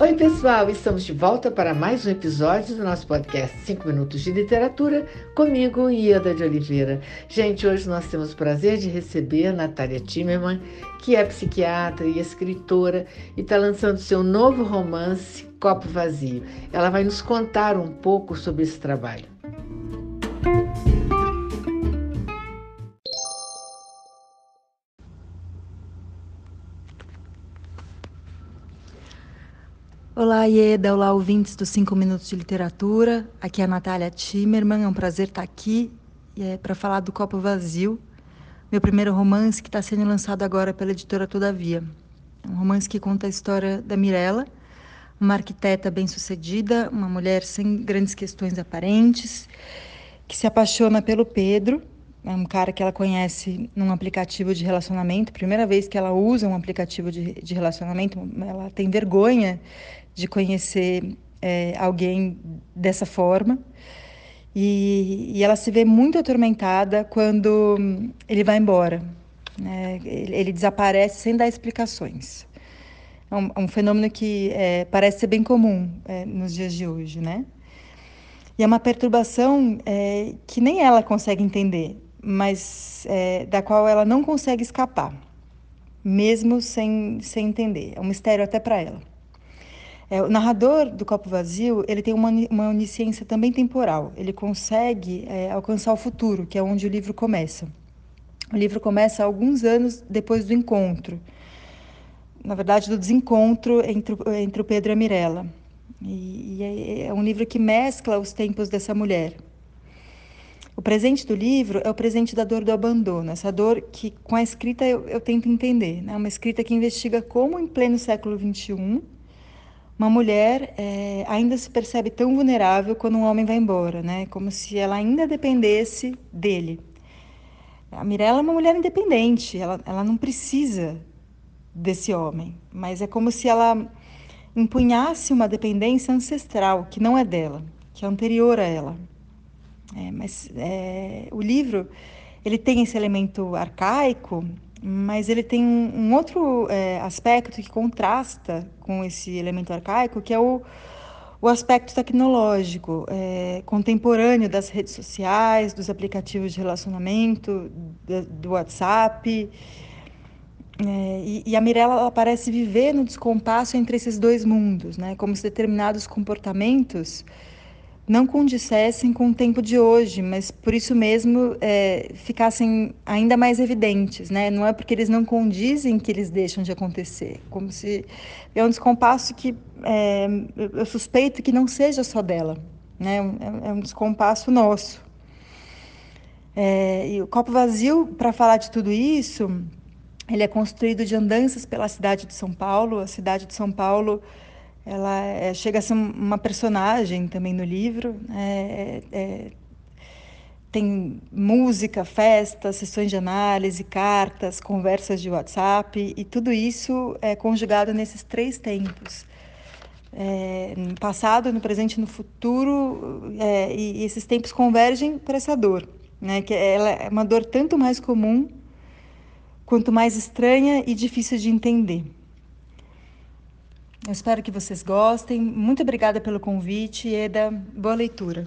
Oi, pessoal, estamos de volta para mais um episódio do nosso podcast 5 Minutos de Literatura, comigo, Ieda de Oliveira. Gente, hoje nós temos o prazer de receber Natália Timmerman, que é psiquiatra e escritora e está lançando seu novo romance, Copo Vazio. Ela vai nos contar um pouco sobre esse trabalho. Olá, Ieda. Olá, ouvintes dos 5 Minutos de Literatura. Aqui é a Natália Timmerman. É um prazer estar aqui é, para falar do Copo Vazio, meu primeiro romance que está sendo lançado agora pela editora Todavia. É um romance que conta a história da Mirella, uma arquiteta bem-sucedida, uma mulher sem grandes questões aparentes, que se apaixona pelo Pedro, é um cara que ela conhece num aplicativo de relacionamento. Primeira vez que ela usa um aplicativo de, de relacionamento, ela tem vergonha de conhecer é, alguém dessa forma. E, e, ela se vê muito atormentada quando ele vai embora. Né? Ele, ele, desaparece sem dar explicações. É um, é um fenômeno que é, parece ser bem comum é, nos dias de hoje, né? E é uma perturbação é, que nem ela consegue entender, mas é, da qual ela não consegue escapar, mesmo sem, sem entender. É um mistério até para ela. É, o narrador do Copo Vazio, ele tem uma, uma onisciência também temporal. Ele consegue é, alcançar o futuro, que é onde o livro começa. O livro começa alguns anos depois do encontro. Na verdade, do desencontro entre, entre o Pedro e a Mirella. E, e é, é um livro que mescla os tempos dessa mulher. O presente do livro é o presente da dor do abandono, essa dor que, com a escrita, eu, eu tento entender. Né? uma escrita que investiga como, em pleno século XXI, uma mulher é, ainda se percebe tão vulnerável quando um homem vai embora, né? Como se ela ainda dependesse dele. A Mirella é uma mulher independente, ela, ela não precisa desse homem, mas é como se ela empunhasse uma dependência ancestral que não é dela, que é anterior a ela. É, mas é, o livro ele tem esse elemento arcaico mas ele tem um, um outro é, aspecto que contrasta com esse elemento arcaico, que é o, o aspecto tecnológico, é, contemporâneo das redes sociais, dos aplicativos de relacionamento, do, do WhatsApp. É, e, e, a Mirella parece viver no descompasso entre esses dois mundos, né? como se determinados comportamentos não condissessem com o tempo de hoje, mas por isso mesmo é, ficassem ainda mais evidentes, né? Não é porque eles não condizem que eles deixam de acontecer, como se é um descompasso que é, eu suspeito que não seja só dela, né? É, é um descompasso nosso. É, e o copo vazio, para falar de tudo isso, ele é construído de andanças pela cidade de São Paulo. A cidade de São Paulo ela é, chega a ser uma personagem também no livro. É, é, tem música, festa, sessões de análise, cartas, conversas de WhatsApp e tudo isso é conjugado nesses três tempos. É, no passado, no presente e no futuro, é, e, e, esses tempos convergem para essa dor, né? que ela é uma dor tanto mais comum quanto mais estranha e difícil de entender. Eu espero que vocês gostem. Muito obrigada pelo convite, Eda. Boa leitura.